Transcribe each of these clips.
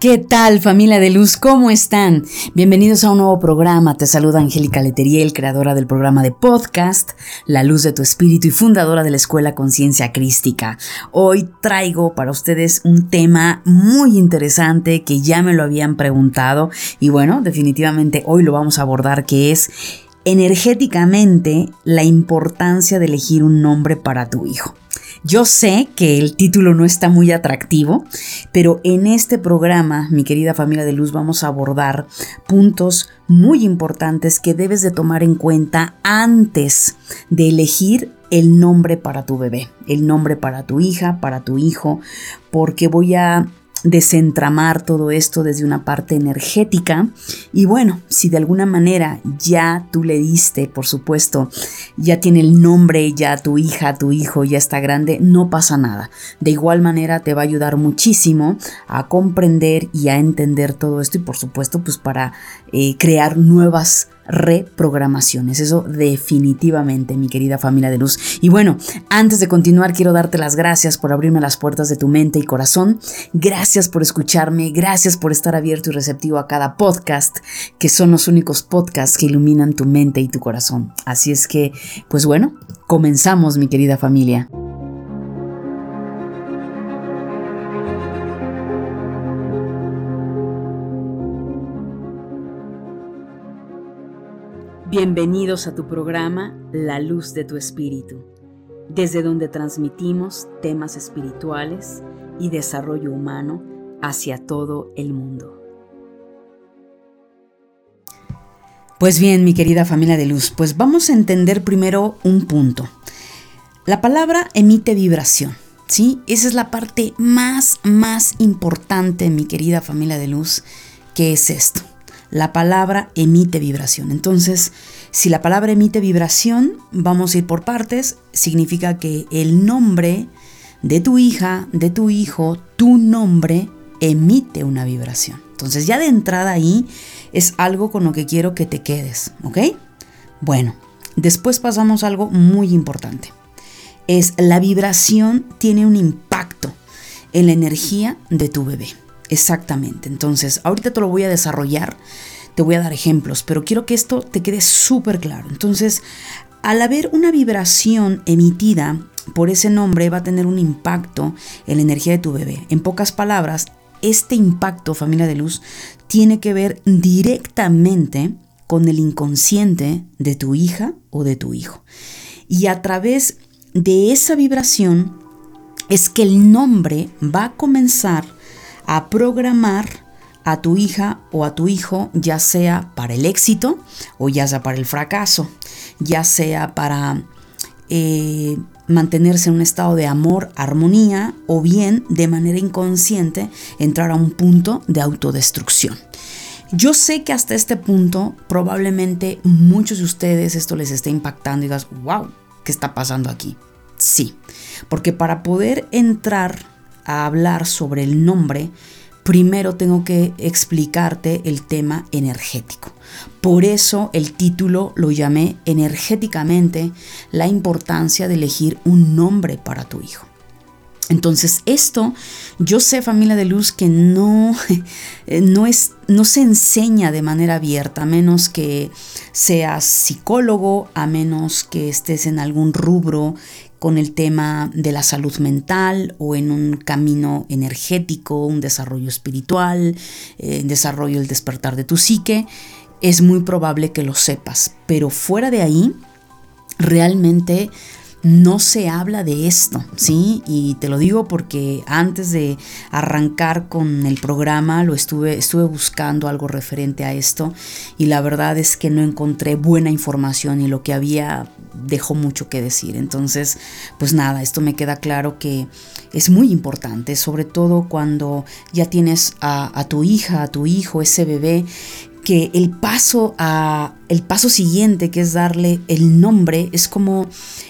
¿Qué tal familia de luz? ¿Cómo están? Bienvenidos a un nuevo programa. Te saluda Angélica Leteriel, creadora del programa de podcast La Luz de tu Espíritu y fundadora de la Escuela Conciencia Crística. Hoy traigo para ustedes un tema muy interesante que ya me lo habían preguntado y bueno, definitivamente hoy lo vamos a abordar que es energéticamente la importancia de elegir un nombre para tu hijo. Yo sé que el título no está muy atractivo, pero en este programa, mi querida familia de luz, vamos a abordar puntos muy importantes que debes de tomar en cuenta antes de elegir el nombre para tu bebé, el nombre para tu hija, para tu hijo, porque voy a desentramar todo esto desde una parte energética. Y bueno, si de alguna manera ya tú le diste, por supuesto, ya tiene el nombre, ya tu hija, tu hijo ya está grande, no pasa nada. De igual manera te va a ayudar muchísimo a comprender y a entender todo esto y por supuesto pues para eh, crear nuevas reprogramaciones. Eso definitivamente, mi querida familia de luz. Y bueno, antes de continuar, quiero darte las gracias por abrirme las puertas de tu mente y corazón. Gracias por escucharme, gracias por estar abierto y receptivo a cada podcast, que son los únicos podcasts que iluminan tu mente y tu corazón. Así es que, pues bueno, comenzamos, mi querida familia. Bienvenidos a tu programa La Luz de tu Espíritu, desde donde transmitimos temas espirituales y desarrollo humano hacia todo el mundo. Pues bien, mi querida familia de luz, pues vamos a entender primero un punto. La palabra emite vibración, ¿sí? Esa es la parte más, más importante, mi querida familia de luz, que es esto la palabra emite vibración. Entonces, si la palabra emite vibración, vamos a ir por partes, significa que el nombre de tu hija, de tu hijo, tu nombre emite una vibración. Entonces, ya de entrada ahí es algo con lo que quiero que te quedes, ¿ok? Bueno, después pasamos a algo muy importante. Es la vibración tiene un impacto en la energía de tu bebé. Exactamente. Entonces, ahorita te lo voy a desarrollar, te voy a dar ejemplos, pero quiero que esto te quede súper claro. Entonces, al haber una vibración emitida por ese nombre, va a tener un impacto en la energía de tu bebé. En pocas palabras, este impacto, familia de luz, tiene que ver directamente con el inconsciente de tu hija o de tu hijo. Y a través de esa vibración es que el nombre va a comenzar a programar a tu hija o a tu hijo, ya sea para el éxito o ya sea para el fracaso, ya sea para eh, mantenerse en un estado de amor, armonía o bien de manera inconsciente entrar a un punto de autodestrucción. Yo sé que hasta este punto probablemente muchos de ustedes esto les esté impactando y digas, wow, ¿qué está pasando aquí? Sí, porque para poder entrar a hablar sobre el nombre, primero tengo que explicarte el tema energético. Por eso el título lo llamé energéticamente la importancia de elegir un nombre para tu hijo. Entonces esto, yo sé familia de luz que no, no, es, no se enseña de manera abierta, a menos que seas psicólogo, a menos que estés en algún rubro con el tema de la salud mental o en un camino energético, un desarrollo espiritual, eh, desarrollo el despertar de tu psique, es muy probable que lo sepas. Pero fuera de ahí, realmente no se habla de esto, ¿sí? Y te lo digo porque antes de arrancar con el programa lo estuve, estuve buscando algo referente a esto y la verdad es que no encontré buena información y lo que había dejó mucho que decir. Entonces, pues nada, esto me queda claro que es muy importante, sobre todo cuando ya tienes a, a tu hija, a tu hijo, ese bebé que el paso a el paso siguiente que es darle el nombre es como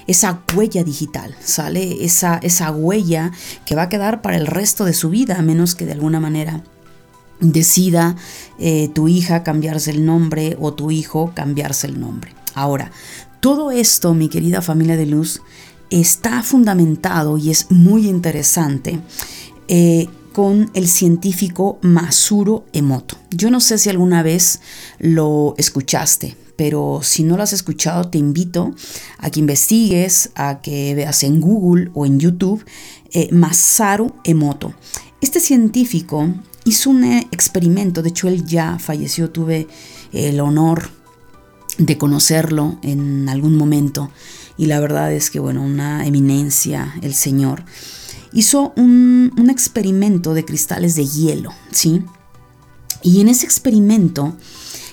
esa huella digital, sale esa esa huella que va a quedar para el resto de su vida a menos que de alguna manera decida eh, tu hija cambiarse el nombre o tu hijo cambiarse el nombre. Ahora, todo esto, mi querida familia de luz, está fundamentado y es muy interesante eh, con el científico Masuro Emoto. Yo no sé si alguna vez lo escuchaste, pero si no lo has escuchado, te invito a que investigues, a que veas en Google o en YouTube eh, Masaru Emoto. Este científico hizo un experimento, de hecho él ya falleció, tuve el honor de conocerlo en algún momento y la verdad es que, bueno, una eminencia, el señor, hizo un, un experimento de cristales de hielo, ¿sí? Y en ese experimento,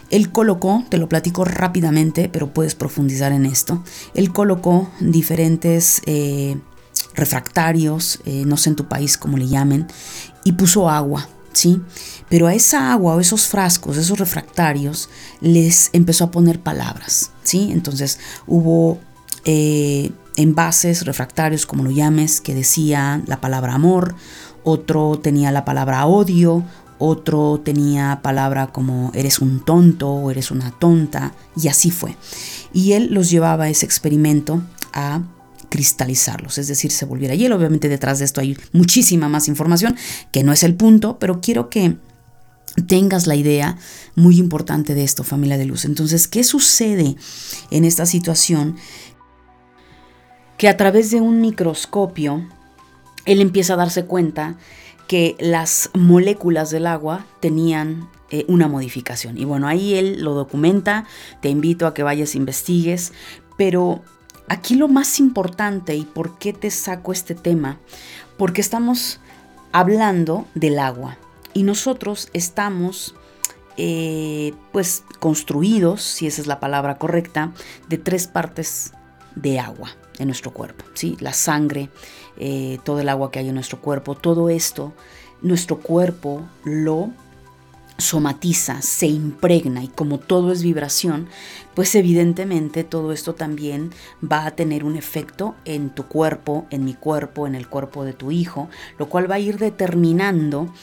él colocó, te lo platico rápidamente, pero puedes profundizar en esto, él colocó diferentes eh, refractarios, eh, no sé en tu país cómo le llamen, y puso agua, ¿sí? Pero a esa agua o esos frascos, esos refractarios, les empezó a poner palabras, ¿sí? Entonces hubo eh, envases refractarios, como lo llames, que decían la palabra amor, otro tenía la palabra odio, otro tenía palabra como eres un tonto o eres una tonta, y así fue. Y él los llevaba a ese experimento a cristalizarlos, es decir, se volviera hielo. Obviamente detrás de esto hay muchísima más información, que no es el punto, pero quiero que tengas la idea muy importante de esto, familia de luz. Entonces, ¿qué sucede en esta situación? Que a través de un microscopio, él empieza a darse cuenta que las moléculas del agua tenían eh, una modificación. Y bueno, ahí él lo documenta, te invito a que vayas investigues, pero aquí lo más importante y por qué te saco este tema, porque estamos hablando del agua y nosotros estamos eh, pues construidos, si esa es la palabra correcta, de tres partes de agua en nuestro cuerpo, ¿sí? La sangre, eh, todo el agua que hay en nuestro cuerpo, todo esto, nuestro cuerpo lo somatiza, se impregna y como todo es vibración, pues evidentemente todo esto también va a tener un efecto en tu cuerpo, en mi cuerpo, en el cuerpo de tu hijo, lo cual va a ir determinando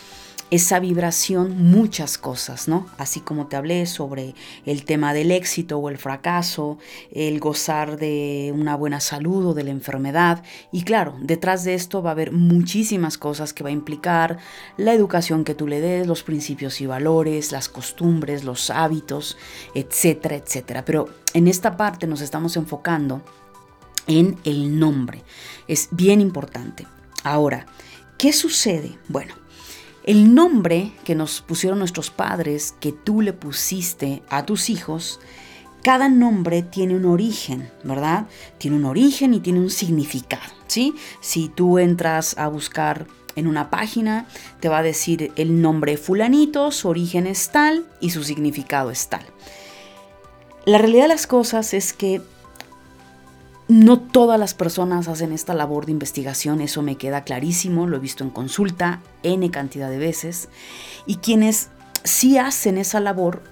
esa vibración muchas cosas, ¿no? Así como te hablé sobre el tema del éxito o el fracaso, el gozar de una buena salud o de la enfermedad. Y claro, detrás de esto va a haber muchísimas cosas que va a implicar la educación que tú le des, los principios y valores, las costumbres, los hábitos, etcétera, etcétera. Pero en esta parte nos estamos enfocando en el nombre. Es bien importante. Ahora, ¿qué sucede? Bueno, el nombre que nos pusieron nuestros padres, que tú le pusiste a tus hijos, cada nombre tiene un origen, ¿verdad? Tiene un origen y tiene un significado, ¿sí? Si tú entras a buscar en una página, te va a decir el nombre fulanito, su origen es tal y su significado es tal. La realidad de las cosas es que no todas las personas hacen esta labor de investigación, eso me queda clarísimo, lo he visto en consulta N cantidad de veces. Y quienes sí hacen esa labor,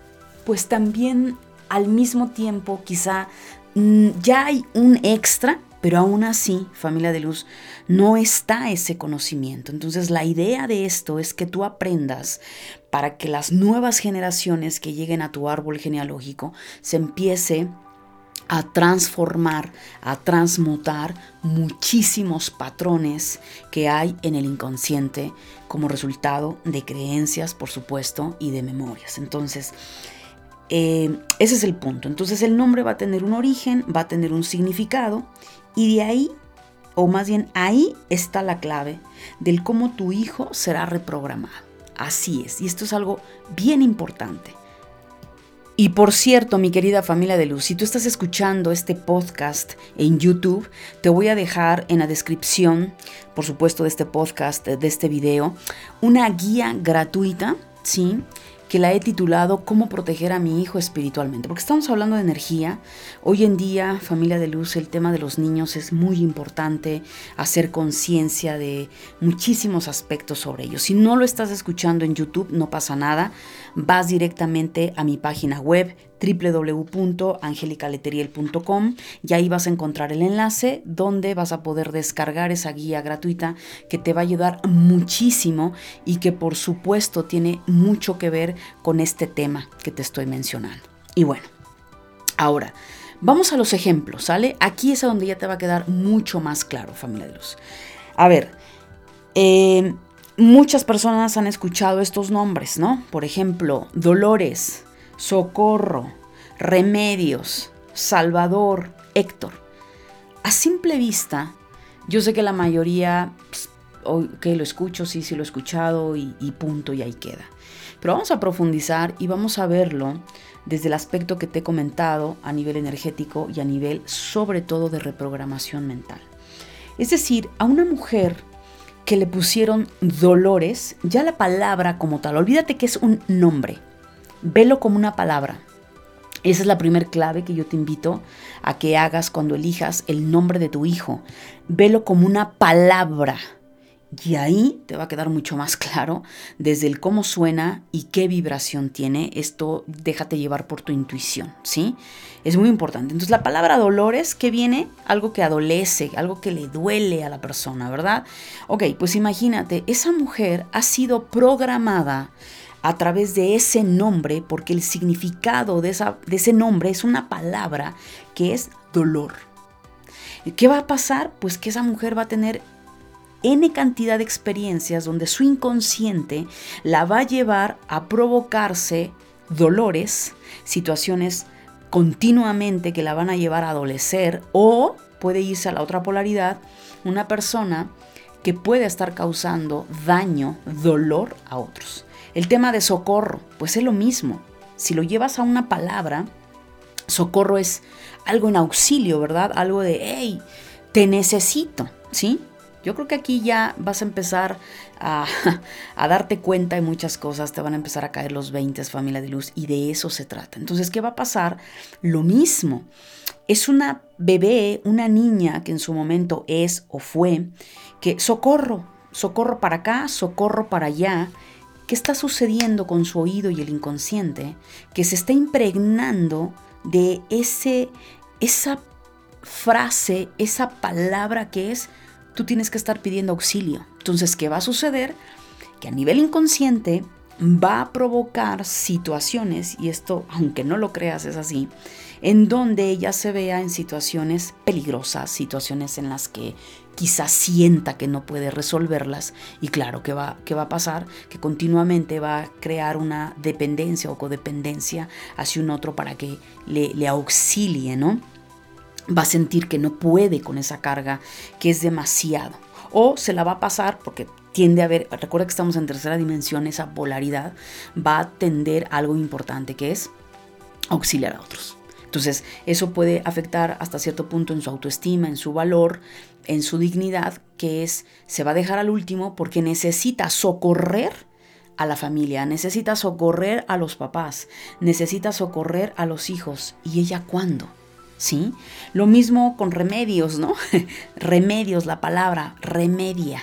pues también al mismo tiempo quizá mm, ya hay un extra, pero aún así, familia de luz, no está ese conocimiento. Entonces la idea de esto es que tú aprendas para que las nuevas generaciones que lleguen a tu árbol genealógico se empiece a transformar, a transmutar muchísimos patrones que hay en el inconsciente como resultado de creencias, por supuesto, y de memorias. Entonces, eh, ese es el punto. Entonces el nombre va a tener un origen, va a tener un significado, y de ahí, o más bien ahí está la clave del cómo tu hijo será reprogramado. Así es, y esto es algo bien importante. Y por cierto, mi querida familia de luz, si tú estás escuchando este podcast en YouTube, te voy a dejar en la descripción, por supuesto, de este podcast, de este video, una guía gratuita, ¿sí? que la he titulado Cómo proteger a mi hijo espiritualmente, porque estamos hablando de energía. Hoy en día, familia de luz, el tema de los niños es muy importante, hacer conciencia de muchísimos aspectos sobre ellos. Si no lo estás escuchando en YouTube, no pasa nada, vas directamente a mi página web www.angelicaleteriel.com y ahí vas a encontrar el enlace donde vas a poder descargar esa guía gratuita que te va a ayudar muchísimo y que por supuesto tiene mucho que ver con este tema que te estoy mencionando. Y bueno, ahora vamos a los ejemplos, ¿sale? Aquí es a donde ya te va a quedar mucho más claro, familia de luz. A ver, eh, muchas personas han escuchado estos nombres, ¿no? Por ejemplo, Dolores, Socorro, Remedios, Salvador, Héctor. A simple vista, yo sé que la mayoría, que lo escucho, sí, sí lo he escuchado y, y punto, y ahí queda. Pero vamos a profundizar y vamos a verlo desde el aspecto que te he comentado a nivel energético y a nivel sobre todo de reprogramación mental. Es decir, a una mujer que le pusieron dolores, ya la palabra como tal, olvídate que es un nombre, velo como una palabra. Esa es la primer clave que yo te invito a que hagas cuando elijas el nombre de tu hijo. Velo como una palabra y ahí te va a quedar mucho más claro desde el cómo suena y qué vibración tiene. Esto déjate llevar por tu intuición, ¿sí? Es muy importante. Entonces la palabra dolores, ¿qué viene? Algo que adolece, algo que le duele a la persona, ¿verdad? Ok, pues imagínate, esa mujer ha sido programada a través de ese nombre, porque el significado de, de ese nombre es una palabra que es dolor. ¿Qué va a pasar? Pues que esa mujer va a tener N cantidad de experiencias donde su inconsciente la va a llevar a provocarse dolores, situaciones continuamente que la van a llevar a adolecer o puede irse a la otra polaridad, una persona que puede estar causando daño, dolor a otros. El tema de socorro, pues es lo mismo. Si lo llevas a una palabra, socorro es algo en auxilio, ¿verdad? Algo de, hey, te necesito, ¿sí? Yo creo que aquí ya vas a empezar a, darte cuenta de muchas cosas, te van a empezar a caer los 20, familia de luz, y de eso se trata. Entonces, ¿qué va a pasar? Lo mismo. Es una bebé, una niña que en su momento es o fue, que socorro, socorro para acá, socorro para allá. ¿Qué está sucediendo con su oído y el inconsciente? Que se está impregnando de ese, esa frase, esa palabra que es tú tienes que estar pidiendo auxilio. Entonces, ¿qué va a suceder? Que a nivel inconsciente va a provocar situaciones, y esto, aunque no lo creas, es así, en donde ella se vea en situaciones peligrosas, situaciones en las que quizás sienta que no puede resolverlas y claro, ¿qué va, qué va a pasar? Que continuamente va a crear una dependencia o codependencia hacia un otro para que le, le auxilie, ¿no? Va a sentir que no puede con esa carga, que es demasiado. O se la va a pasar porque tiende a ver, recuerda que estamos en tercera dimensión, esa polaridad va a tender algo importante que es auxiliar a otros. Entonces, eso puede afectar hasta cierto punto en su autoestima, en su valor, en su dignidad, que es, se va a dejar al último porque necesita socorrer a la familia, necesita socorrer a los papás, necesita socorrer a los hijos. ¿Y ella cuándo? ¿Sí? Lo mismo con remedios, ¿no? remedios, la palabra, remedia,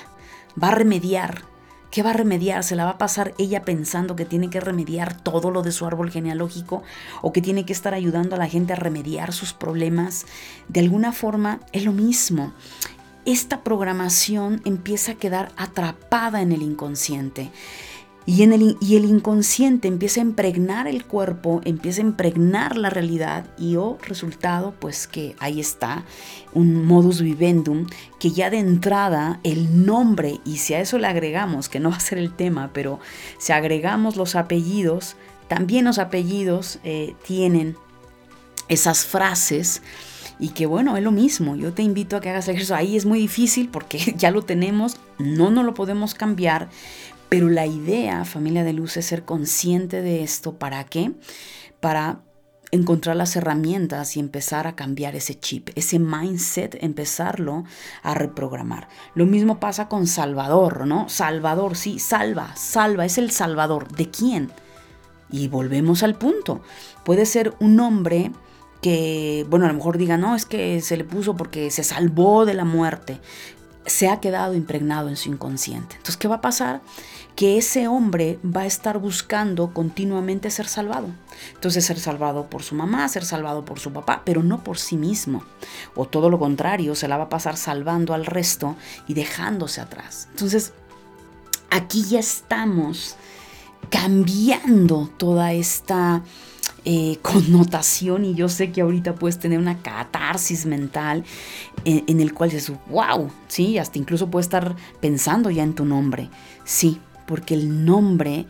va a remediar. ¿Qué va a remediar? ¿Se la va a pasar ella pensando que tiene que remediar todo lo de su árbol genealógico o que tiene que estar ayudando a la gente a remediar sus problemas? De alguna forma es lo mismo. Esta programación empieza a quedar atrapada en el inconsciente. Y, en el, y el inconsciente empieza a impregnar el cuerpo, empieza a impregnar la realidad y oh, resultado pues que ahí está un modus vivendum que ya de entrada el nombre y si a eso le agregamos, que no va a ser el tema, pero si agregamos los apellidos, también los apellidos eh, tienen esas frases y que bueno, es lo mismo, yo te invito a que hagas ejercicio, ahí es muy difícil porque ya lo tenemos, no nos lo podemos cambiar, pero la idea, familia de luz, es ser consciente de esto. ¿Para qué? Para encontrar las herramientas y empezar a cambiar ese chip, ese mindset, empezarlo a reprogramar. Lo mismo pasa con Salvador, ¿no? Salvador, sí, salva, salva, es el Salvador. ¿De quién? Y volvemos al punto. Puede ser un hombre que, bueno, a lo mejor diga, no, es que se le puso porque se salvó de la muerte. Se ha quedado impregnado en su inconsciente. Entonces, ¿qué va a pasar? que ese hombre va a estar buscando continuamente ser salvado. Entonces ser salvado por su mamá, ser salvado por su papá, pero no por sí mismo. O todo lo contrario, se la va a pasar salvando al resto y dejándose atrás. Entonces, aquí ya estamos cambiando toda esta eh, connotación y yo sé que ahorita puedes tener una catarsis mental en, en, el cual dices, wow, sí, hasta incluso puedes estar pensando ya en tu nombre. Sí, porque el nombre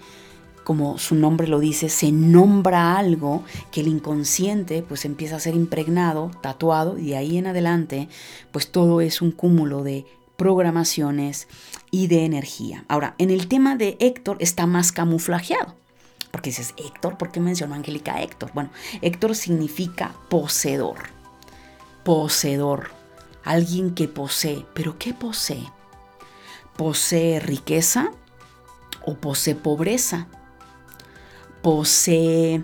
como su nombre lo dice, se nombra algo que el inconsciente pues empieza a ser impregnado, tatuado, y de ahí en adelante pues todo es un cúmulo de programaciones y de energía. Ahora, en el tema de Héctor está más camuflajeado. Porque dices, Héctor, ¿por qué mencionó Angélica Héctor? Bueno, Héctor significa poseedor. Poseedor. Alguien que posee. ¿Pero qué posee? ¿Posee riqueza o posee pobreza? posee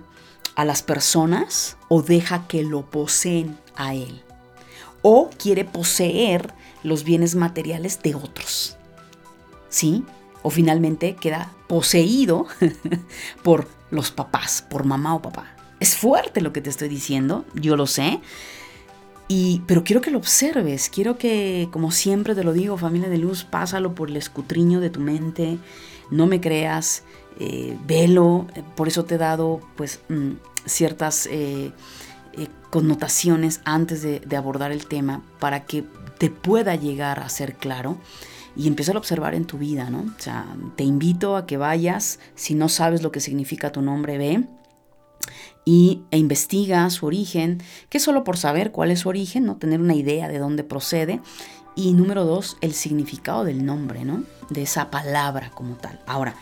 a las personas o deja que lo poseen a él. O quiere poseer los bienes materiales de otros. ¿Sí? O finalmente queda poseído por los papás, por mamá o papá. Es fuerte lo que te estoy diciendo, yo lo sé. Y, pero quiero que lo observes, quiero que, como siempre te lo digo, familia de luz, pásalo por el escutriño de tu mente, no me creas, eh, velo, por eso te he dado pues mm, ciertas eh, eh, connotaciones antes de, abordar el tema para que te pueda llegar a ser claro y empieza a observar en tu vida, ¿no? O sea, te invito a que vayas, si no sabes lo que significa tu nombre, ve y, e investiga su origen, que solo por saber cuál es su origen, ¿no? Tener una idea de dónde procede. Y número dos, el significado del nombre, ¿no? De esa palabra como tal. Ahora,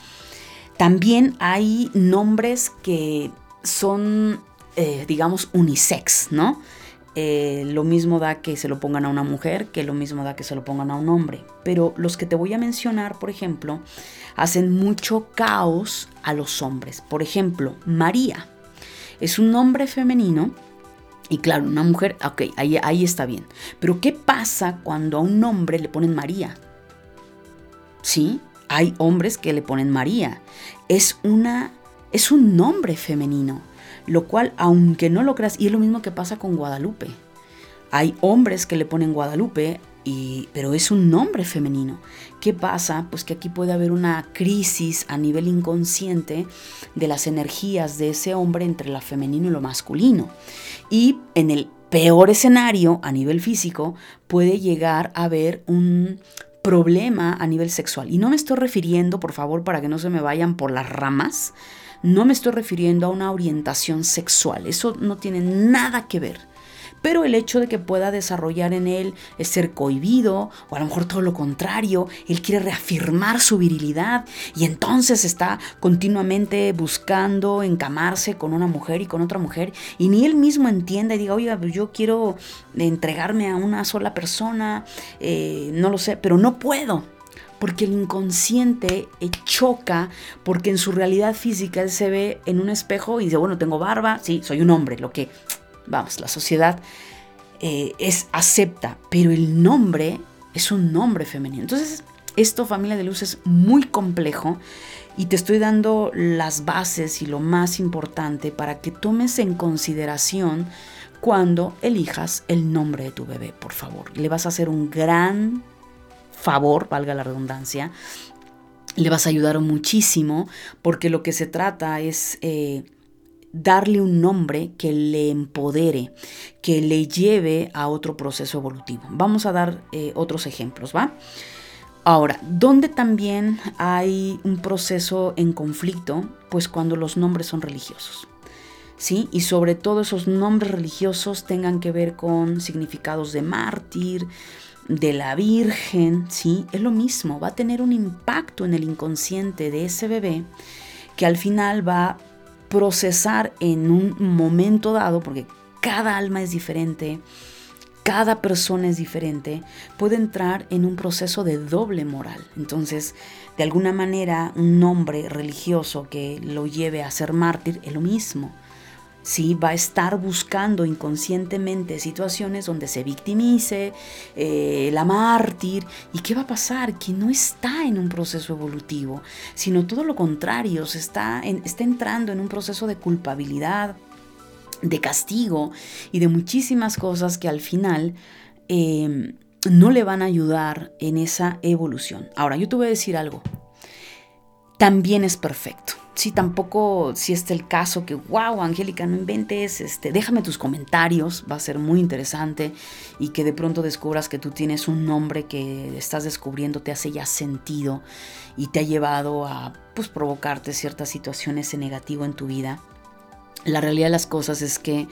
también hay nombres que son, eh, digamos, unisex, ¿no? Eh, lo mismo da que se lo pongan a una mujer, que lo mismo da que se lo pongan a un hombre. Pero los que te voy a mencionar, por ejemplo, hacen mucho caos a los hombres. Por ejemplo, María es un nombre femenino. Y claro, una mujer, ok, ahí, ahí está bien. Pero ¿qué pasa cuando a un hombre le ponen María? ¿Sí? Hay hombres que le ponen María. Es una es un nombre femenino, lo cual aunque no lo creas, y es lo mismo que pasa con Guadalupe. Hay hombres que le ponen Guadalupe, y, pero es un nombre femenino. ¿Qué pasa? Pues que aquí puede haber una crisis a nivel inconsciente de las energías de ese hombre entre lo femenino y lo masculino. Y en el peor escenario a nivel físico puede llegar a haber un problema a nivel sexual. Y no me estoy refiriendo, por favor, para que no se me vayan por las ramas, no me estoy refiriendo a una orientación sexual. Eso no tiene nada que ver pero el hecho de que pueda desarrollar en él ser cohibido, o a lo mejor todo lo contrario, él quiere reafirmar su virilidad y entonces está continuamente buscando encamarse con una mujer y con otra mujer, y ni él mismo entiende y diga, oiga, pues yo quiero entregarme a una sola persona, eh, no lo sé, pero no puedo. Porque el inconsciente eh, choca, porque en su realidad física él se ve en un espejo y dice, bueno, tengo barba, sí, soy un hombre, lo que vamos, la sociedad eh, es acepta, pero el nombre es un nombre femenino. Entonces, esto, familia de luz, es muy complejo y te estoy dando las bases y lo más importante para que tomes en consideración cuando elijas el nombre de tu bebé, por favor. Le vas a hacer un gran favor, valga la redundancia, le vas a ayudar muchísimo porque lo que se trata es... Eh, darle un nombre que le empodere, que le lleve a otro proceso evolutivo. Vamos a dar eh, otros ejemplos, ¿va? Ahora, ¿dónde también hay un proceso en conflicto? Pues cuando los nombres son religiosos. ¿Sí? Y sobre todo esos nombres religiosos tengan que ver con significados de mártir, de la Virgen, ¿sí? Es lo mismo, va a tener un impacto en el inconsciente de ese bebé que al final va procesar en un momento dado, porque cada alma es diferente, cada persona es diferente, puede entrar en un proceso de doble moral. Entonces, de alguna manera, un nombre religioso que lo lleve a ser mártir es lo mismo. ¿Sí? va a estar buscando inconscientemente situaciones donde se victimice, eh, la mártir. ¿Y qué va a pasar? Que no está en un proceso evolutivo, sino todo lo contrario, se está, entrando en un proceso de culpabilidad, de castigo y de muchísimas cosas que al final... Em, no le van a ayudar en esa evolución. Ahora, yo te voy a decir algo. También es perfecto. Si tampoco, si es el caso que, wow, Angélica, no inventes, este, déjame tus comentarios, va a ser muy interesante y que de pronto descubras que tú tienes un nombre que estás descubriendo, te hace ya sentido y te ha llevado a pues, provocarte ciertas situaciones en negativo en tu vida. La realidad de las cosas es que eh,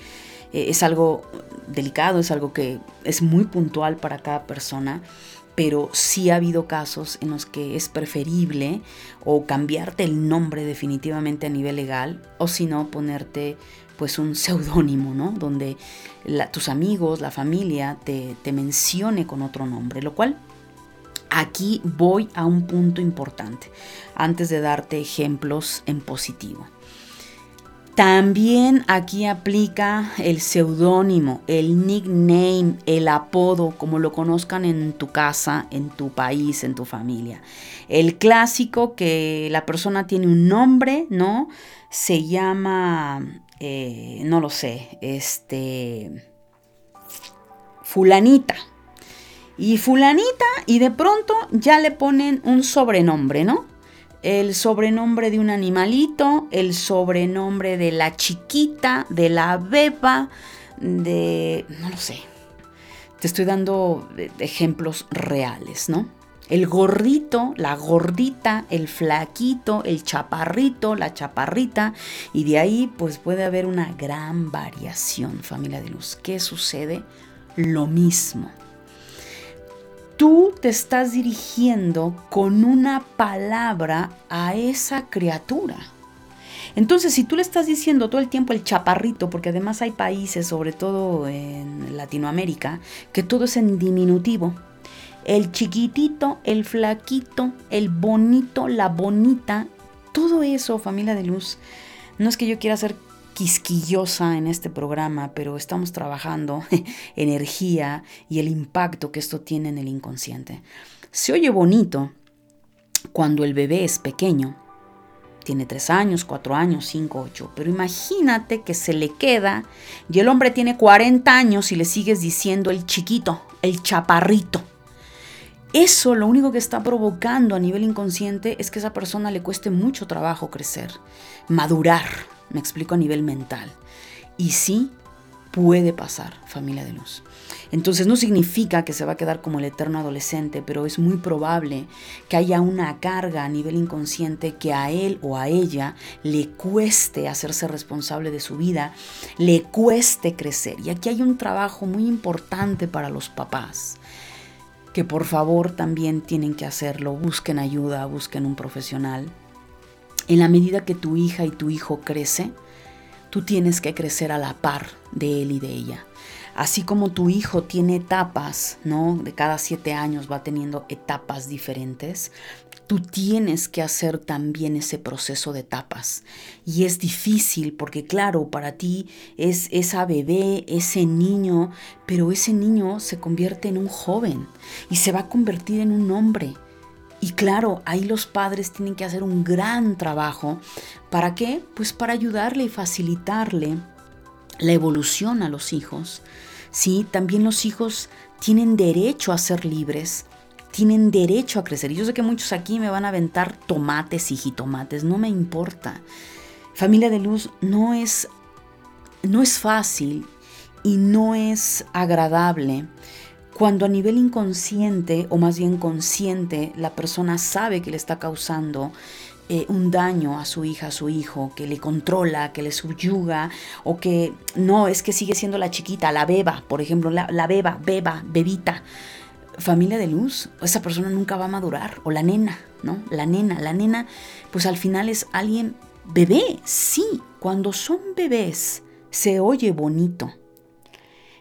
es algo delicado, es algo que es muy puntual para cada persona pero sí ha habido casos en los que es preferible o cambiarte el nombre definitivamente a nivel legal o si no ponerte pues un seudónimo, ¿no? Donde tus amigos, la familia te, te mencione con otro nombre, lo cual aquí voy a un punto importante antes de darte ejemplos en positivo. También aquí aplica el seudónimo, el nickname, el apodo, como lo conozcan en tu casa, en tu país, en tu familia. El clásico que la persona tiene un nombre, ¿no? Se llama, eh, no lo sé, este, fulanita. Y fulanita, y de pronto ya le ponen un sobrenombre, ¿no? El sobrenombre de un animalito, el sobrenombre de la chiquita, de la beba, de... no lo sé. Te estoy dando ejemplos reales, ¿no? El gordito, la gordita, el flaquito, el chaparrito, la chaparrita, y de ahí pues puede haber una gran variación, familia de luz. ¿Qué sucede? Lo mismo tú te estás dirigiendo con una palabra a esa criatura. Entonces, si tú le estás diciendo todo el tiempo el chaparrito, porque además hay países, sobre todo en Latinoamérica, que todo es en diminutivo. El chiquitito, el flaquito, el bonito, la bonita, todo eso, familia de luz. No es que yo quiera ser quisquillosa en este programa, pero estamos trabajando energía y el impacto que esto tiene en el inconsciente. Se oye bonito cuando el bebé es pequeño, tiene tres años, cuatro años, cinco, ocho, pero imagínate que se le queda y el hombre tiene 40 años y le sigues diciendo el chiquito, el chaparrito. Eso lo único que está provocando a nivel inconsciente es que esa persona le cueste mucho trabajo crecer, madurar, me explico a nivel mental. Y sí puede pasar, familia de luz. Entonces no significa que se va a quedar como el eterno adolescente, pero es muy probable que haya una carga a nivel inconsciente que a él o a ella le cueste hacerse responsable de su vida, le cueste crecer. Y aquí hay un trabajo muy importante para los papás, que por favor también tienen que hacerlo, busquen ayuda, busquen un profesional en la medida que tu hija y tu hijo crece, tú tienes que crecer a la par de él y de ella. Así como tu hijo tiene etapas, ¿no? De cada siete años va teniendo etapas diferentes, tú tienes que hacer también ese proceso de etapas. Y es difícil porque, claro, para ti es esa bebé, ese niño, pero ese niño se convierte en un joven y se va a convertir en un hombre y claro, ahí los padres tienen que hacer un gran trabajo. ¿Para qué? Pues para ayudarle y facilitarle la evolución a los hijos. Sí, también los hijos tienen derecho a ser libres, tienen derecho a crecer. Y yo sé que muchos aquí me van a aventar tomates y jitomates, no me importa. Familia de luz no es no es fácil y no es agradable cuando a nivel inconsciente, o más bien consciente, la persona sabe que le está causando eh, un daño a su hija, a su hijo, que le controla, que le subyuga, o que no, es que sigue siendo la chiquita, la beba, por ejemplo, la, la beba, beba, bebita. Familia de luz, esa persona nunca va a madurar, o la nena, ¿no? La nena, la nena, pues al final es alguien bebé, sí, cuando son bebés se oye bonito,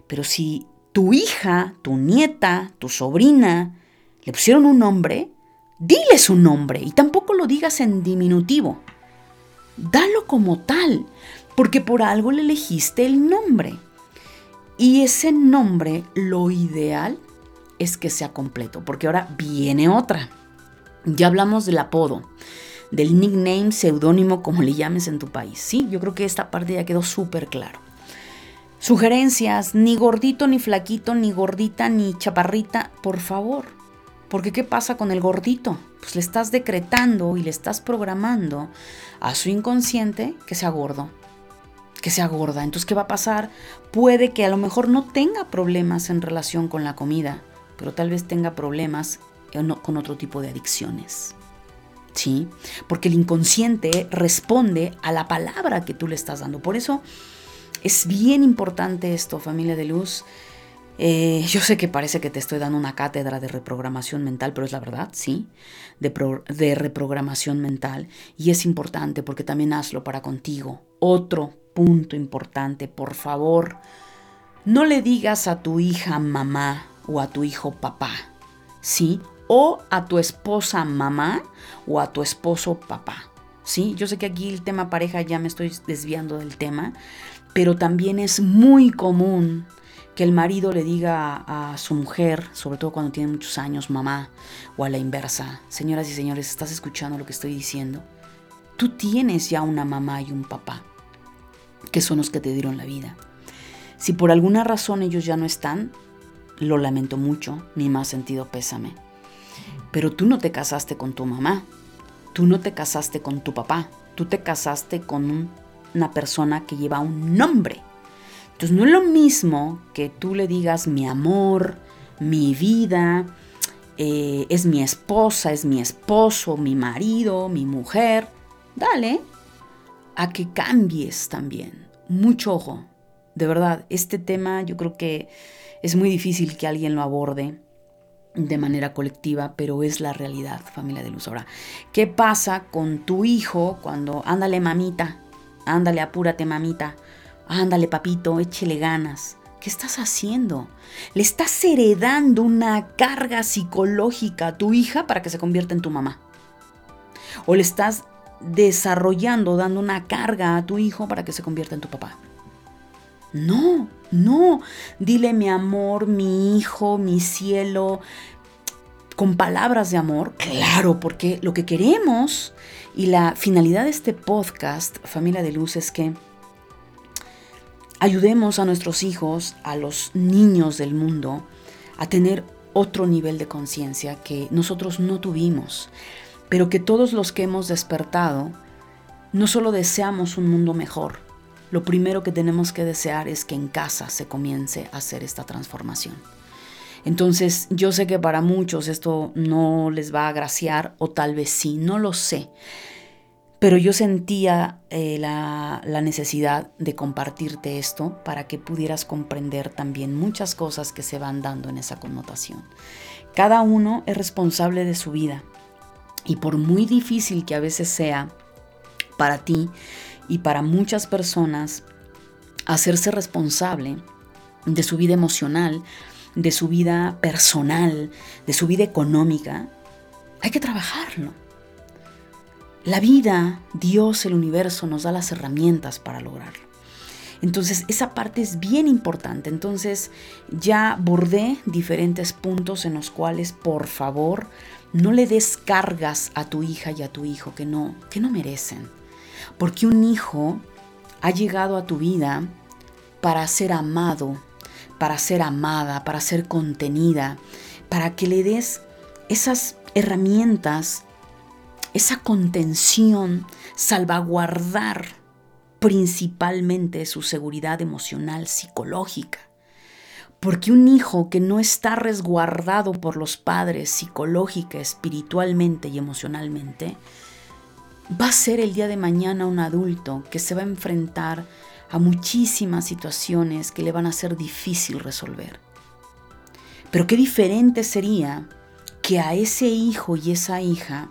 pero si tu hija, tu nieta, tu sobrina, le pusieron un nombre, dile su nombre y tampoco lo digas en diminutivo. Dalo como tal, porque por algo le elegiste el nombre. Y ese nombre, lo ideal es que sea completo, porque ahora viene otra. Ya hablamos del apodo, del nickname, seudónimo, como le llames en tu país. Sí, yo creo que esta parte ya quedó súper claro. Sugerencias, ni gordito, ni flaquito, ni gordita, ni chaparrita, por favor. Porque ¿qué pasa con el gordito? Pues le estás decretando y le estás programando a su inconsciente que sea gordo, que sea gorda. Entonces, ¿qué va a pasar? Puede que a lo mejor no tenga problemas en relación con la comida, pero tal vez tenga problemas con otro tipo de adicciones. ¿Sí? Porque el inconsciente responde a la palabra que tú le estás dando. Por eso es bien importante esto, familia de luz. Eh, yo sé que parece que te estoy dando una cátedra de reprogramación mental, pero es la verdad, sí, de, de reprogramación mental. Y es importante porque también hazlo para contigo. Otro punto importante, por favor, no le digas a tu hija mamá o a tu hijo papá, ¿sí? O a tu esposa mamá o a tu esposo papá, ¿sí? Yo sé que aquí el tema pareja ya me estoy desviando del tema, pero también es muy común que el marido le diga a, su mujer, sobre todo cuando tiene muchos años, mamá, o a la inversa, señoras y señores, ¿estás escuchando lo que estoy diciendo? Tú tienes ya una mamá y un papá, que son los que te dieron la vida. Si por alguna razón ellos ya no están, lo lamento mucho, mi más sentido pésame. Pero tú no te casaste con tu mamá, tú no te casaste con tu papá, tú te casaste con una persona que lleva un nombre entonces no es lo mismo que tú le digas mi amor, mi vida, eh, es mi esposa, es mi esposo, mi marido, mi mujer. Dale, a que cambies también. Mucho ojo. De verdad, este tema yo creo que es muy difícil que alguien lo aborde de manera colectiva, pero es la realidad, familia de luz. Ahora, ¿qué pasa con tu hijo cuando, ándale mamita, ándale, apúrate mamita? Ándale, papito, échele ganas. ¿Qué estás haciendo? Le estás heredando una carga psicológica a tu hija para que se convierta en tu mamá. O le estás desarrollando, dando una carga a tu hijo para que se convierta en tu papá. No, no. Dile mi amor, mi hijo, mi cielo, con palabras de amor. Claro, porque lo que queremos y la finalidad de este podcast, Familia de Luz, es que ayudemos a nuestros hijos, a los niños del mundo, a tener otro nivel de conciencia que nosotros no tuvimos, pero que todos los que hemos despertado, no solo deseamos un mundo mejor, lo primero que tenemos que desear es que en casa se comience a hacer esta transformación. Entonces, yo sé que para muchos esto no les va a agraciar o tal vez sí, no lo sé. Pero yo sentía eh, la, la necesidad de compartirte esto para que pudieras comprender también muchas cosas que se van dando en esa connotación. Cada uno es responsable de su vida y por muy difícil que a veces sea para ti y para muchas personas hacerse responsable de su vida emocional, de su vida personal, de su vida económica, hay que trabajarlo. La vida, Dios, el universo nos da las herramientas para lograrlo. Entonces, esa parte es bien importante. Entonces, ya bordé diferentes puntos en los cuales, por favor, no le descargas a tu hija y a tu hijo que no, que no merecen. Porque un hijo ha llegado a tu vida para ser amado, para ser amada, para ser contenida, para que le des esas herramientas esa contención, salvaguardar principalmente su seguridad emocional, psicológica. Porque un hijo que no está resguardado por los padres psicológica, espiritualmente y emocionalmente, va a ser el día de mañana un adulto que se va a enfrentar a muchísimas situaciones que le van a ser difícil resolver. Pero qué diferente sería que a ese hijo y esa hija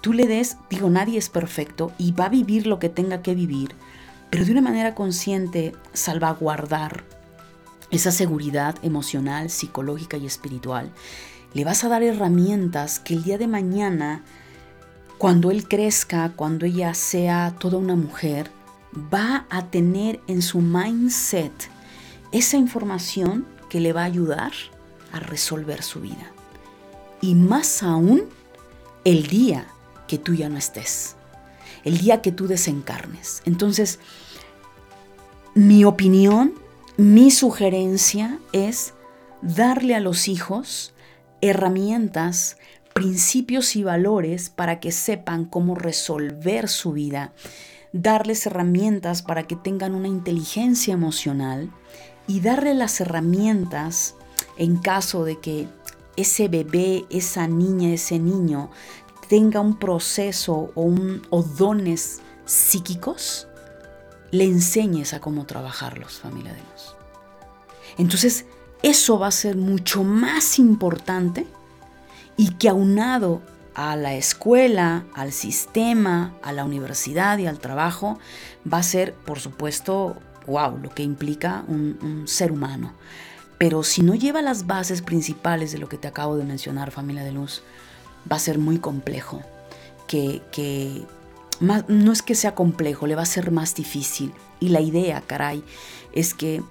tú le des, digo, nadie es perfecto y va a vivir lo que tenga que vivir, pero de una manera consciente salvaguardar esa seguridad emocional, psicológica y espiritual. Le vas a dar herramientas que el día de mañana, cuando él crezca, cuando ella sea toda una mujer, va a tener en su mindset esa información que le va a ayudar a resolver su vida. Y más aún el día que tú ya no estés, el día que tú desencarnes. Entonces, mi opinión, mi sugerencia es darle a los hijos herramientas, principios y valores para que sepan cómo resolver su vida, darles herramientas para que tengan una inteligencia emocional y darle las herramientas en caso de que ese bebé, esa niña, ese niño tenga un proceso o, un, dones psíquicos, le enseñes a cómo trabajarlos, familia de luz. Entonces, eso va a ser mucho más importante y que aunado a la escuela, al sistema, a la universidad y al trabajo, va a ser, por supuesto, wow, lo que implica un, ser humano. Pero si no lleva las bases principales de lo que te acabo de mencionar, familia de luz, va a ser muy complejo. Que, que no es que sea complejo, le va a ser más difícil. Y la idea, caray, es que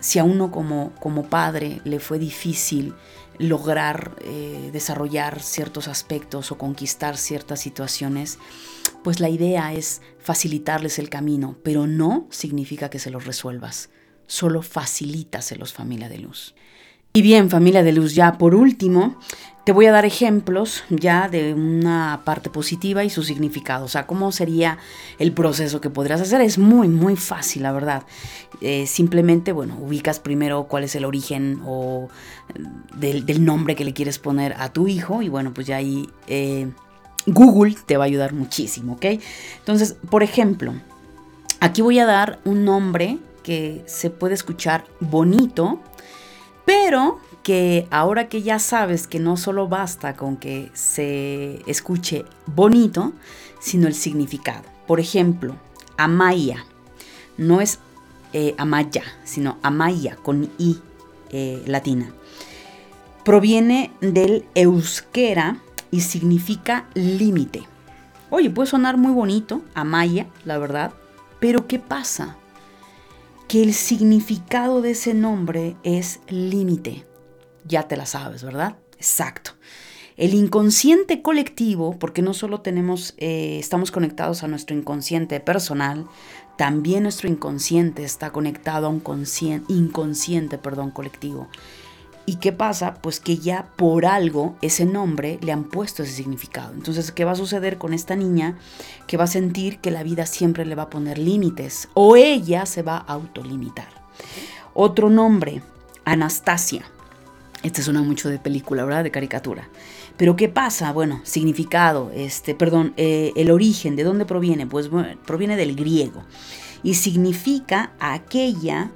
si a uno como, como padre le fue difícil lograr eh, desarrollar ciertos aspectos o conquistar ciertas situaciones, pues la idea es facilitarles el camino, pero no significa que se los resuelvas, solo facilítaselos familia de luz. Y bien, familia de luz, ya por último, te voy a dar ejemplos ya de una parte positiva y su significado. O sea, cómo sería el proceso que podrías hacer. Es muy, muy fácil, la verdad. Eh, simplemente, bueno, ubicas primero cuál es el origen o eh, del, nombre que le quieres poner a tu hijo. Y bueno, pues ya ahí eh, Google te va a ayudar muchísimo, ¿ok? Entonces, por ejemplo, aquí voy a dar un nombre que se puede escuchar bonito pero que ahora que ya sabes que no solo basta con que se escuche bonito, sino el significado. Por ejemplo, Amaya no es eh, Amaya, sino Amaya con I eh, latina. Proviene del euskera y significa límite. Oye, puede sonar muy bonito, Amaya, la verdad, pero ¿qué pasa? que el significado de ese nombre es límite. Ya te la sabes, ¿verdad? Exacto. El inconsciente colectivo, porque no solo tenemos, eh, estamos conectados a nuestro inconsciente personal, también nuestro inconsciente está conectado a un inconsciente perdón, colectivo. ¿Y qué pasa? Pues que ya por algo ese nombre le han puesto ese significado. Entonces, ¿qué va a suceder con esta niña? Que va a sentir que la vida siempre le va a poner límites o ella se va a autolimitar. Otro nombre, Anastasia. Este suena mucho de película, ¿verdad? De caricatura. Pero ¿qué pasa? Bueno, significado, este, perdón, eh, el origen, ¿de dónde proviene? Pues proviene del griego y significa aquella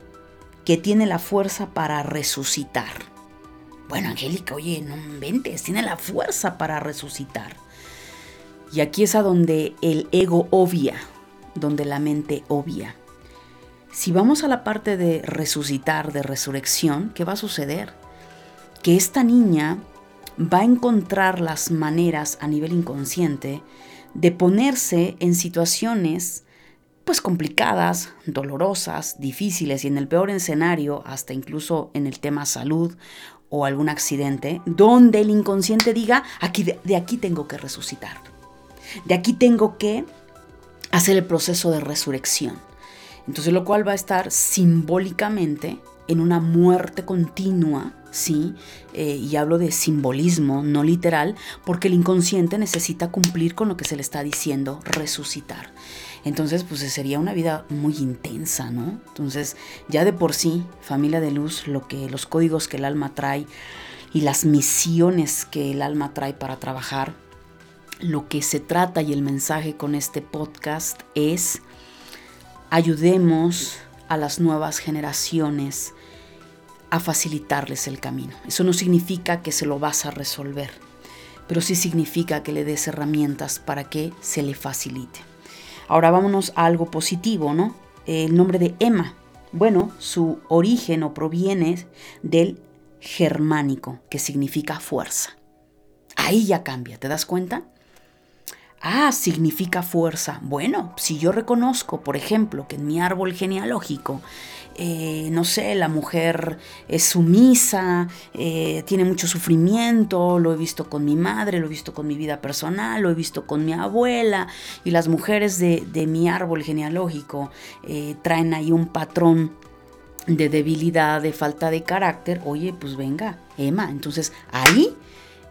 que tiene la fuerza para resucitar. Bueno, Angélica, oye, no inventes, tiene la fuerza para resucitar. Y aquí es a donde el ego obvia, donde la mente obvia. Si vamos a la parte de resucitar, de resurrección, ¿qué va a suceder? Que esta niña va a encontrar las maneras a nivel inconsciente de ponerse en situaciones pues complicadas, dolorosas, difíciles y en el peor escenario, hasta incluso en el tema salud o algún accidente donde el inconsciente diga, aquí, de, aquí tengo que resucitar. De aquí tengo que hacer el proceso de resurrección. Entonces lo cual va a estar simbólicamente en una muerte continua, ¿sí? Eh, y hablo de simbolismo, no literal, porque el inconsciente necesita cumplir con lo que se le está diciendo, resucitar. Entonces, pues sería una vida muy intensa, ¿no? Entonces, ya de por sí, familia de luz, lo que los códigos que el alma trae y las misiones que el alma trae para trabajar, lo que se trata y el mensaje con este podcast es ayudemos a las nuevas generaciones a facilitarles el camino. Eso no significa que se lo vas a resolver, pero sí significa que le des herramientas para que se le facilite. Ahora vámonos a algo positivo, ¿no? El nombre de Emma. Bueno, su origen o proviene del germánico, que significa fuerza. Ahí ya cambia, ¿te das cuenta? Ah, significa fuerza. Bueno, si yo reconozco, por ejemplo, que en mi árbol genealógico eh, no sé, la mujer es sumisa, eh, tiene mucho sufrimiento, lo he visto con mi madre, lo he visto con mi vida personal, lo he visto con mi abuela, y las mujeres de, mi árbol genealógico eh, traen ahí un patrón de debilidad, de falta de carácter, oye, pues venga, Emma. Entonces ahí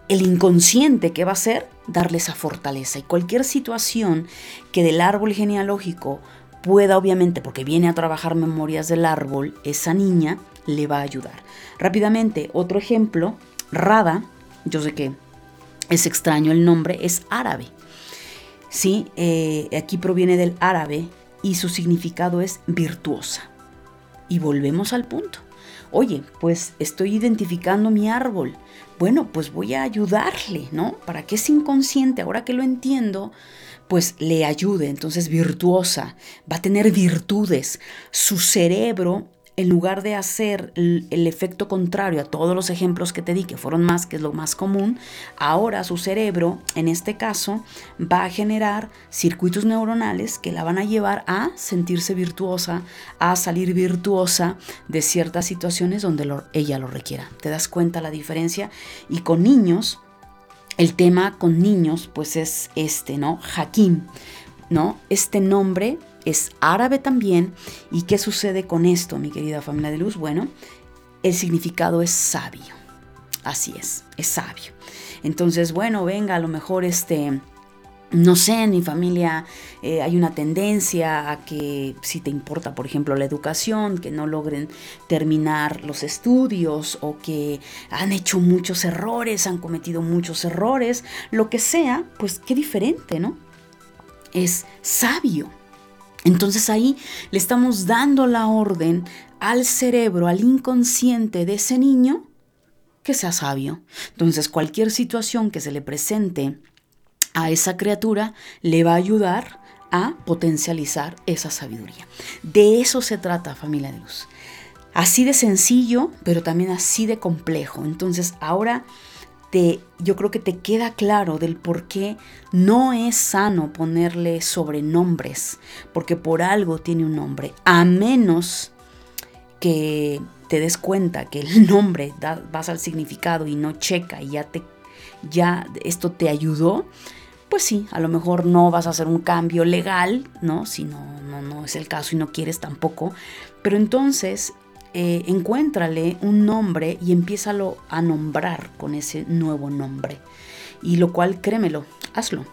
el inconsciente que va a hacer, darle esa fortaleza. Y cualquier situación que del árbol genealógico pueda, obviamente, porque viene a trabajar memorias del árbol, esa niña le va a ayudar. Rápidamente, otro ejemplo, Rada, yo sé que es extraño el nombre, es árabe. Sí, eh, aquí proviene del árabe y su significado es virtuosa. Y volvemos al punto. Oye, pues estoy identificando mi árbol. Bueno, pues voy a ayudarle, ¿no? Para que es inconsciente, ahora que lo entiendo, pues le ayude. Entonces, virtuosa, va a tener virtudes. Su cerebro en lugar de hacer el, efecto contrario a todos los ejemplos que te di, que fueron más, que es lo más común, ahora su cerebro, en este caso, va a generar circuitos neuronales que la van a llevar a sentirse virtuosa, a salir virtuosa de ciertas situaciones donde ella lo requiera. ¿Te das cuenta la diferencia? Y con niños, el tema con niños, pues es este, ¿no? Hakim, ¿no? Este nombre es árabe también. ¿Y qué sucede con esto, mi querida familia de luz? Bueno, el significado es sabio. Así es, es sabio. Entonces, bueno, venga, a lo mejor este... No sé, en mi familia eh, hay una tendencia a que si te importa, por ejemplo, la educación, que no logren terminar los estudios o que han hecho muchos errores, han cometido muchos errores, lo que sea, pues qué diferente, ¿no? Es sabio. Entonces ahí le estamos dando la orden al cerebro, al inconsciente de ese niño, que sea sabio. Entonces cualquier situación que se le presente a esa criatura le va a ayudar a potencializar esa sabiduría. De eso se trata, familia de luz. Así de sencillo, pero también así de complejo. Entonces ahora yo creo que te queda claro del por qué no es sano ponerle sobrenombres, porque por algo tiene un nombre, a menos que te des cuenta que el nombre vas al significado y no checa y ya te ya esto te ayudó, pues sí, a lo mejor no vas a hacer un cambio legal, ¿no? Si no, no, no es el caso y no quieres tampoco. Pero entonces eh, encuéntrale un nombre y empiézalo a nombrar con ese nuevo nombre. Y lo cual, créemelo, hazlo.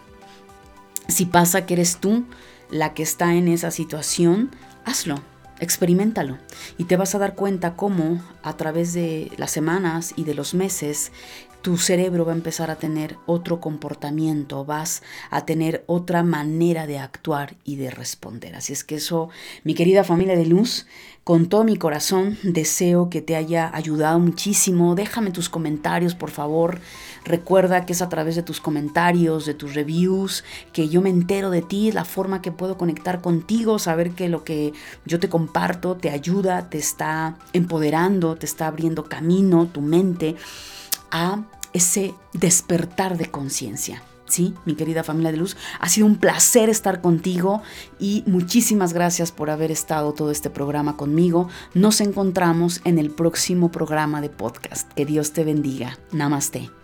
Si pasa que eres tú la que está en esa situación, hazlo, experimentalo. Y te vas a dar cuenta cómo a través de las semanas y de los meses tu cerebro va a empezar a tener otro comportamiento, vas a tener otra manera de actuar y de responder. Así es que eso, mi querida familia de luz, con todo mi corazón deseo que te haya ayudado muchísimo. Déjame tus comentarios, por favor. Recuerda que es a través de tus comentarios, de tus reviews, que yo me entero de ti, la forma que puedo conectar contigo, saber que lo que yo te comparto te ayuda, te está empoderando, te está abriendo camino, tu mente a ese despertar de conciencia. Sí, mi querida familia de luz, ha sido un placer estar contigo y muchísimas gracias por haber estado todo este programa conmigo. Nos encontramos en el próximo programa de podcast. Que Dios te bendiga. Namaste.